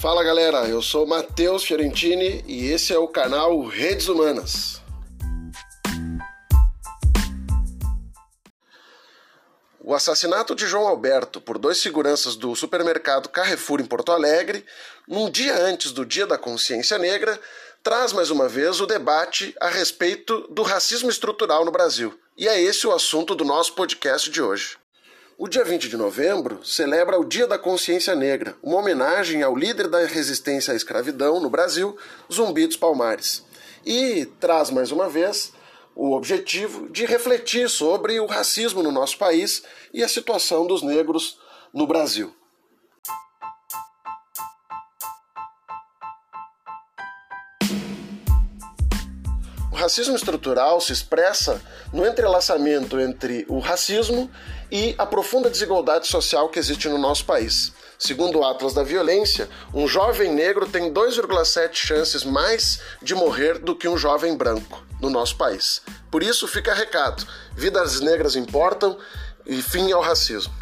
Fala galera, eu sou Matheus Fiorentini e esse é o canal Redes Humanas. O assassinato de João Alberto por dois seguranças do supermercado Carrefour em Porto Alegre, num dia antes do Dia da Consciência Negra, traz mais uma vez o debate a respeito do racismo estrutural no Brasil. E é esse o assunto do nosso podcast de hoje. O dia 20 de novembro celebra o Dia da Consciência Negra, uma homenagem ao líder da resistência à escravidão no Brasil, Zumbi dos Palmares. E traz mais uma vez o objetivo de refletir sobre o racismo no nosso país e a situação dos negros no Brasil. Racismo estrutural se expressa no entrelaçamento entre o racismo e a profunda desigualdade social que existe no nosso país. Segundo o Atlas da Violência, um jovem negro tem 2,7 chances mais de morrer do que um jovem branco no nosso país. Por isso fica recado: vidas negras importam e fim ao racismo.